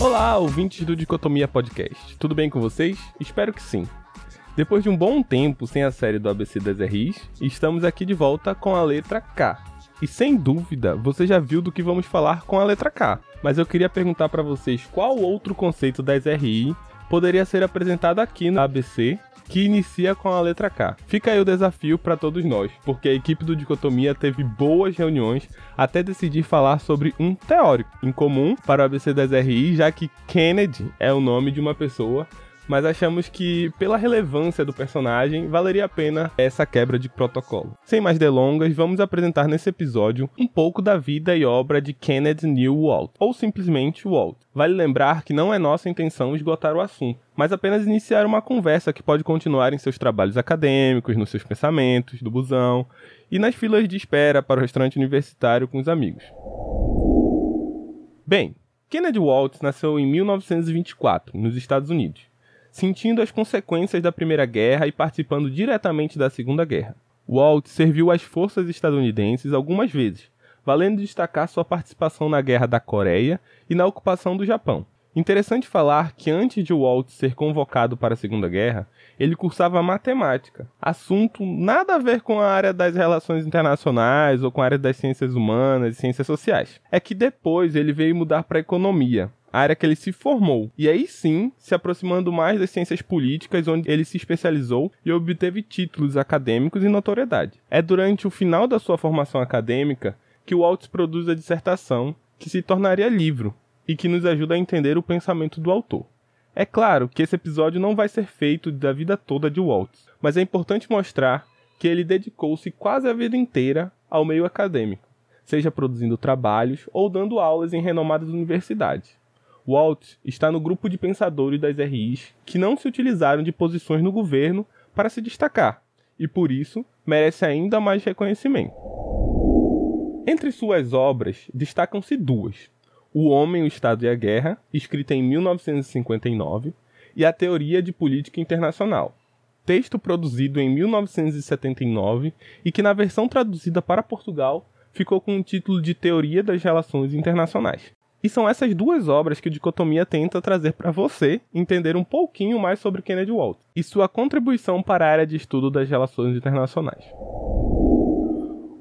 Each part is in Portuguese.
Olá, ouvintes do Dicotomia Podcast. Tudo bem com vocês? Espero que sim. Depois de um bom tempo sem a série do ABC das RIs, estamos aqui de volta com a letra K. E sem dúvida, você já viu do que vamos falar com a letra K. Mas eu queria perguntar para vocês qual outro conceito das RI poderia ser apresentado aqui no ABC que inicia com a letra K. Fica aí o desafio para todos nós, porque a equipe do Dicotomia teve boas reuniões até decidir falar sobre um teórico em comum para o ABC das RI, já que Kennedy é o nome de uma pessoa mas achamos que, pela relevância do personagem, valeria a pena essa quebra de protocolo. Sem mais delongas, vamos apresentar nesse episódio um pouco da vida e obra de Kenneth Neil Walt, ou simplesmente Walt. Vale lembrar que não é nossa intenção esgotar o assunto, mas apenas iniciar uma conversa que pode continuar em seus trabalhos acadêmicos, nos seus pensamentos, do busão e nas filas de espera para o restaurante universitário com os amigos. Bem, Kennedy Waltz nasceu em 1924, nos Estados Unidos sentindo as consequências da Primeira Guerra e participando diretamente da Segunda Guerra. Walt serviu às forças estadunidenses algumas vezes, valendo destacar sua participação na Guerra da Coreia e na ocupação do Japão. Interessante falar que antes de Walt ser convocado para a Segunda Guerra, ele cursava matemática, assunto nada a ver com a área das relações internacionais ou com a área das ciências humanas e ciências sociais. É que depois ele veio mudar para economia, a área que ele se formou. E aí sim, se aproximando mais das ciências políticas, onde ele se especializou e obteve títulos acadêmicos e notoriedade. É durante o final da sua formação acadêmica que Waltz produz a dissertação, que se tornaria livro e que nos ajuda a entender o pensamento do autor. É claro que esse episódio não vai ser feito da vida toda de Waltz, mas é importante mostrar que ele dedicou-se quase a vida inteira ao meio acadêmico, seja produzindo trabalhos ou dando aulas em renomadas universidades. Walt está no grupo de pensadores das RIs que não se utilizaram de posições no governo para se destacar e por isso merece ainda mais reconhecimento. Entre suas obras destacam-se duas: O Homem, o Estado e a Guerra, escrita em 1959, e A Teoria de Política Internacional, texto produzido em 1979 e que, na versão traduzida para Portugal, ficou com o título de Teoria das Relações Internacionais. E são essas duas obras que o Dicotomia tenta trazer para você entender um pouquinho mais sobre Kennedy Walt e sua contribuição para a área de estudo das relações internacionais.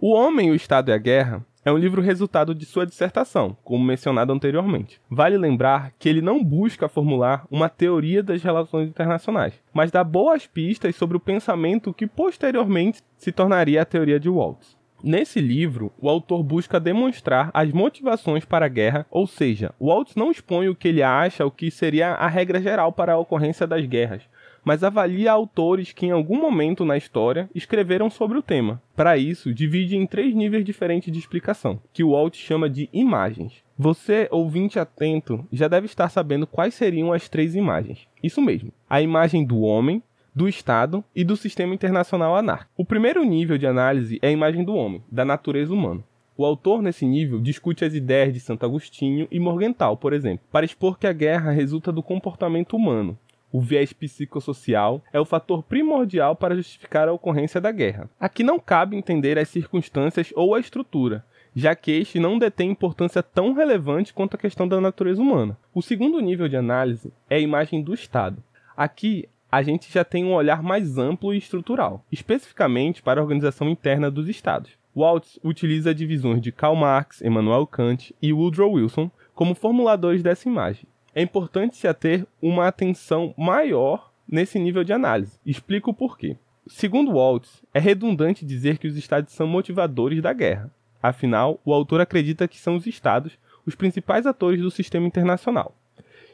O Homem, o Estado e a Guerra é um livro resultado de sua dissertação, como mencionado anteriormente. Vale lembrar que ele não busca formular uma teoria das relações internacionais, mas dá boas pistas sobre o pensamento que posteriormente se tornaria a teoria de Waltz. Nesse livro, o autor busca demonstrar as motivações para a guerra, ou seja, Waltz não expõe o que ele acha o que seria a regra geral para a ocorrência das guerras, mas avalia autores que em algum momento na história escreveram sobre o tema. Para isso, divide em três níveis diferentes de explicação, que o Walt chama de imagens. Você, ouvinte atento, já deve estar sabendo quais seriam as três imagens. Isso mesmo: a imagem do homem, do Estado e do sistema internacional anárquico. O primeiro nível de análise é a imagem do homem, da natureza humana. O autor, nesse nível, discute as ideias de Santo Agostinho e Morgenthau, por exemplo, para expor que a guerra resulta do comportamento humano. O viés psicossocial é o fator primordial para justificar a ocorrência da guerra. Aqui não cabe entender as circunstâncias ou a estrutura, já que este não detém importância tão relevante quanto a questão da natureza humana. O segundo nível de análise é a imagem do Estado. Aqui, a gente já tem um olhar mais amplo e estrutural, especificamente para a organização interna dos estados. Waltz utiliza divisões de Karl Marx, Immanuel Kant e Woodrow Wilson como formuladores dessa imagem. É importante se ater uma atenção maior nesse nível de análise. Explico o porquê. Segundo Waltz, é redundante dizer que os estados são motivadores da guerra. Afinal, o autor acredita que são os estados os principais atores do sistema internacional.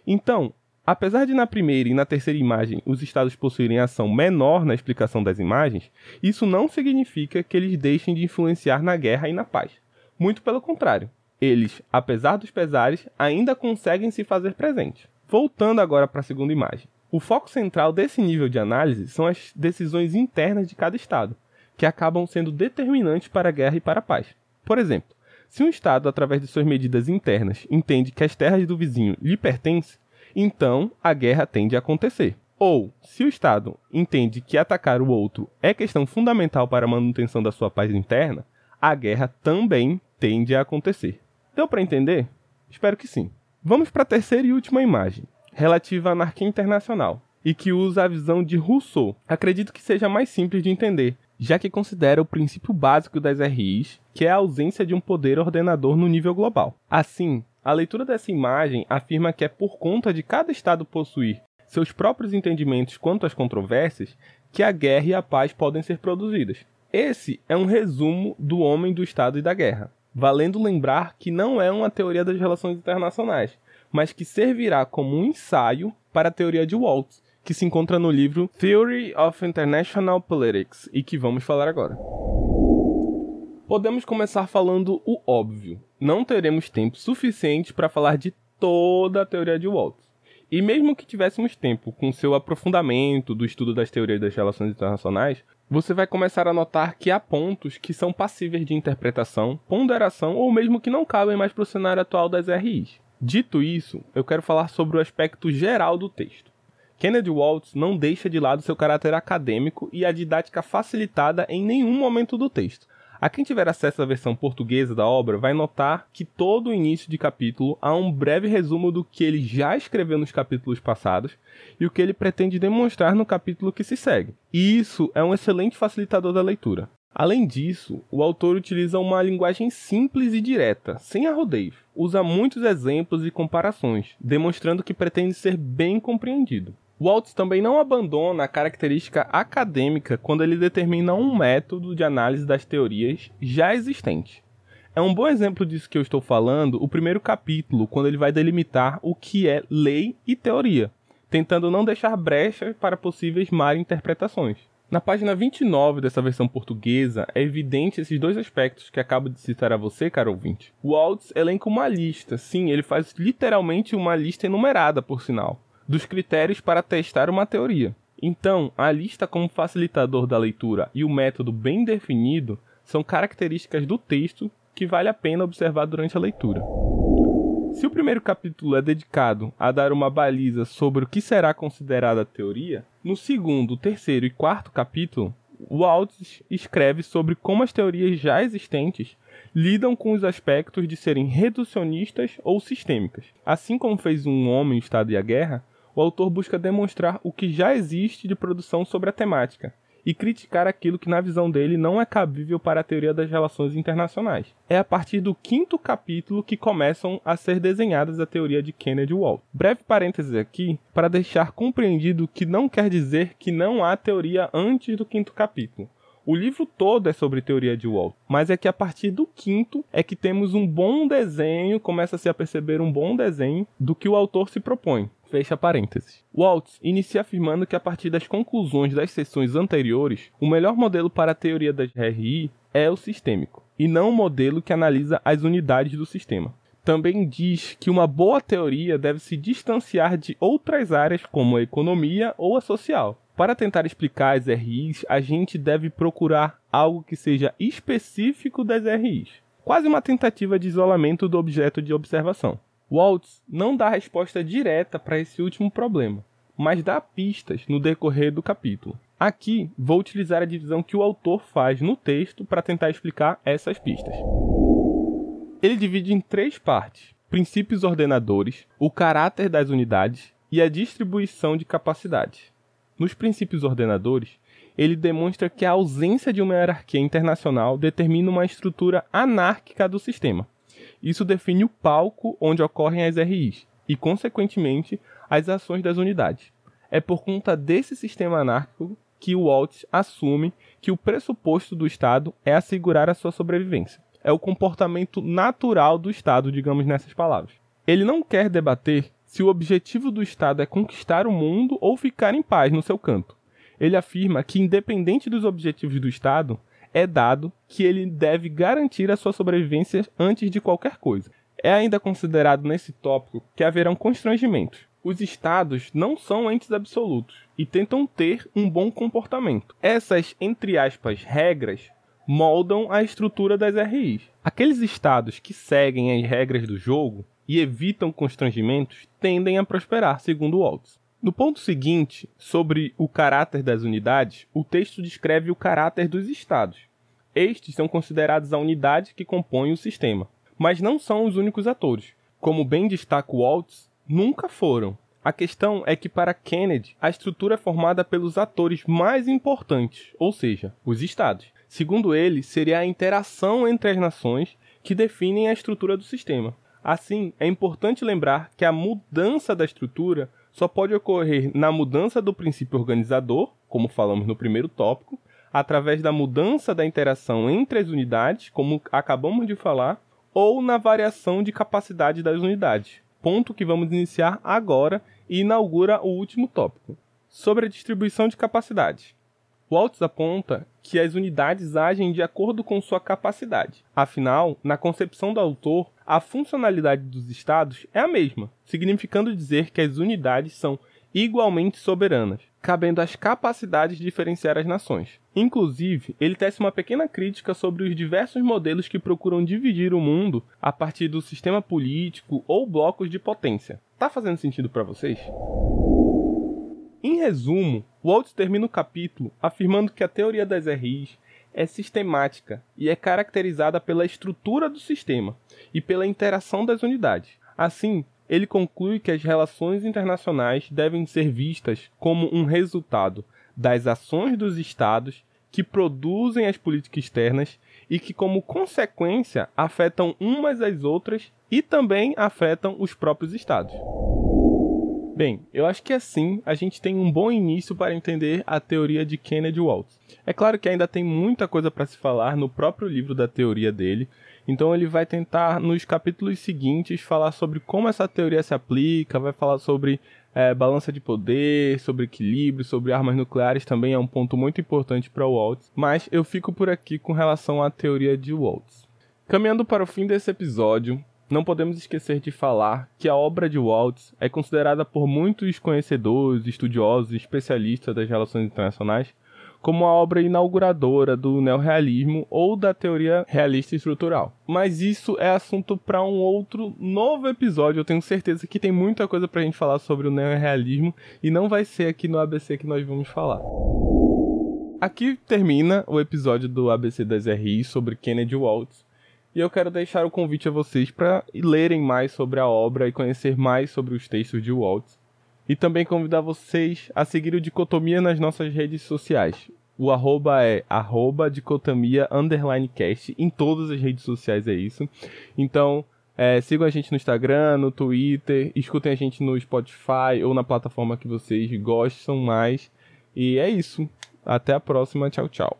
Então, Apesar de na primeira e na terceira imagem os estados possuírem ação menor na explicação das imagens, isso não significa que eles deixem de influenciar na guerra e na paz. Muito pelo contrário, eles, apesar dos pesares, ainda conseguem se fazer presentes. Voltando agora para a segunda imagem. O foco central desse nível de análise são as decisões internas de cada estado, que acabam sendo determinantes para a guerra e para a paz. Por exemplo, se um estado, através de suas medidas internas, entende que as terras do vizinho lhe pertencem, então a guerra tende a acontecer. Ou, se o Estado entende que atacar o outro é questão fundamental para a manutenção da sua paz interna, a guerra também tende a acontecer. Deu para entender? Espero que sim. Vamos para a terceira e última imagem, relativa à anarquia internacional, e que usa a visão de Rousseau. Acredito que seja mais simples de entender, já que considera o princípio básico das RIs, que é a ausência de um poder ordenador no nível global. Assim, a leitura dessa imagem afirma que é por conta de cada Estado possuir seus próprios entendimentos quanto às controvérsias que a guerra e a paz podem ser produzidas. Esse é um resumo do homem do Estado e da guerra, valendo lembrar que não é uma teoria das relações internacionais, mas que servirá como um ensaio para a teoria de Waltz, que se encontra no livro Theory of International Politics e que vamos falar agora. Podemos começar falando o óbvio. Não teremos tempo suficiente para falar de toda a teoria de Waltz. E mesmo que tivéssemos tempo com seu aprofundamento do estudo das teorias das relações internacionais, você vai começar a notar que há pontos que são passíveis de interpretação, ponderação ou mesmo que não cabem mais para o cenário atual das RIs. Dito isso, eu quero falar sobre o aspecto geral do texto. Kennedy Waltz não deixa de lado seu caráter acadêmico e a didática facilitada em nenhum momento do texto. A quem tiver acesso à versão portuguesa da obra vai notar que todo o início de capítulo há um breve resumo do que ele já escreveu nos capítulos passados e o que ele pretende demonstrar no capítulo que se segue. E isso é um excelente facilitador da leitura. Além disso, o autor utiliza uma linguagem simples e direta, sem arrodeios. Usa muitos exemplos e comparações, demonstrando que pretende ser bem compreendido. Waltz também não abandona a característica acadêmica quando ele determina um método de análise das teorias já existentes. É um bom exemplo disso que eu estou falando o primeiro capítulo, quando ele vai delimitar o que é lei e teoria, tentando não deixar brechas para possíveis mal interpretações. Na página 29 dessa versão portuguesa, é evidente esses dois aspectos que acabo de citar a você, caro ouvinte. Waltz elenca uma lista, sim, ele faz literalmente uma lista enumerada, por sinal dos critérios para testar uma teoria. Então, a lista como facilitador da leitura e o método bem definido são características do texto que vale a pena observar durante a leitura. Se o primeiro capítulo é dedicado a dar uma baliza sobre o que será considerada teoria, no segundo, terceiro e quarto capítulo, Waltz escreve sobre como as teorias já existentes lidam com os aspectos de serem reducionistas ou sistêmicas. Assim como fez um homem, o Estado e a Guerra, o autor busca demonstrar o que já existe de produção sobre a temática e criticar aquilo que, na visão dele, não é cabível para a teoria das relações internacionais. É a partir do quinto capítulo que começam a ser desenhadas a teoria de Kennedy Walt. Breve parênteses aqui para deixar compreendido que não quer dizer que não há teoria antes do quinto capítulo. O livro todo é sobre teoria de Walt, mas é que a partir do quinto é que temos um bom desenho, começa-se a perceber um bom desenho do que o autor se propõe. Fecha parênteses. Waltz inicia afirmando que a partir das conclusões das sessões anteriores, o melhor modelo para a teoria das RI é o sistêmico, e não o modelo que analisa as unidades do sistema. Também diz que uma boa teoria deve se distanciar de outras áreas como a economia ou a social. Para tentar explicar as RIs, a gente deve procurar algo que seja específico das RIs, quase uma tentativa de isolamento do objeto de observação. Waltz não dá resposta direta para esse último problema, mas dá pistas no decorrer do capítulo. Aqui vou utilizar a divisão que o autor faz no texto para tentar explicar essas pistas. Ele divide em três partes: princípios ordenadores, o caráter das unidades e a distribuição de capacidades. Nos princípios ordenadores, ele demonstra que a ausência de uma hierarquia internacional determina uma estrutura anárquica do sistema. Isso define o palco onde ocorrem as RIs e, consequentemente, as ações das unidades. É por conta desse sistema anárquico que o Waltz assume que o pressuposto do Estado é assegurar a sua sobrevivência. É o comportamento natural do Estado, digamos nessas palavras. Ele não quer debater se o objetivo do Estado é conquistar o mundo ou ficar em paz no seu canto. Ele afirma que, independente dos objetivos do Estado, é dado que ele deve garantir a sua sobrevivência antes de qualquer coisa. É ainda considerado nesse tópico que haverão constrangimentos. Os estados não são entes absolutos e tentam ter um bom comportamento. Essas, entre aspas, regras moldam a estrutura das RIs. Aqueles estados que seguem as regras do jogo e evitam constrangimentos tendem a prosperar, segundo Waltz. No ponto seguinte, sobre o caráter das unidades, o texto descreve o caráter dos estados. Estes são considerados a unidade que compõe o sistema, mas não são os únicos atores. como bem destaca Waltz, nunca foram. A questão é que para Kennedy, a estrutura é formada pelos atores mais importantes, ou seja, os estados. Segundo ele, seria a interação entre as nações que definem a estrutura do sistema. Assim, é importante lembrar que a mudança da estrutura só pode ocorrer na mudança do princípio organizador, como falamos no primeiro tópico, através da mudança da interação entre as unidades, como acabamos de falar, ou na variação de capacidade das unidades, ponto que vamos iniciar agora e inaugura o último tópico, sobre a distribuição de capacidade. Waltz aponta que as unidades agem de acordo com sua capacidade. Afinal, na concepção do autor, a funcionalidade dos estados é a mesma, significando dizer que as unidades são igualmente soberanas, cabendo às capacidades diferenciar as nações. Inclusive, ele tece uma pequena crítica sobre os diversos modelos que procuram dividir o mundo a partir do sistema político ou blocos de potência. Tá fazendo sentido para vocês? Em resumo, Waltz termina o capítulo afirmando que a teoria das RIs é sistemática e é caracterizada pela estrutura do sistema e pela interação das unidades. Assim, ele conclui que as relações internacionais devem ser vistas como um resultado das ações dos estados que produzem as políticas externas e que, como consequência, afetam umas às outras e também afetam os próprios estados. Bem, eu acho que assim a gente tem um bom início para entender a teoria de Kennedy Waltz. É claro que ainda tem muita coisa para se falar no próprio livro da teoria dele, então ele vai tentar nos capítulos seguintes falar sobre como essa teoria se aplica, vai falar sobre é, balança de poder, sobre equilíbrio, sobre armas nucleares também é um ponto muito importante para Waltz, mas eu fico por aqui com relação à teoria de Waltz. Caminhando para o fim desse episódio, não podemos esquecer de falar que a obra de Waltz é considerada por muitos conhecedores, estudiosos e especialistas das relações internacionais como a obra inauguradora do neorrealismo ou da teoria realista estrutural. Mas isso é assunto para um outro novo episódio. Eu tenho certeza que tem muita coisa para a gente falar sobre o neorrealismo e não vai ser aqui no ABC que nós vamos falar. Aqui termina o episódio do ABC das RI sobre Kennedy Waltz. E eu quero deixar o convite a vocês para lerem mais sobre a obra e conhecer mais sobre os textos de Waltz. E também convidar vocês a seguir o Dicotomia nas nossas redes sociais. O arroba é arroba dicotomia underline cast. Em todas as redes sociais é isso. Então, é, sigam a gente no Instagram, no Twitter, escutem a gente no Spotify ou na plataforma que vocês gostam mais. E é isso. Até a próxima. Tchau, tchau.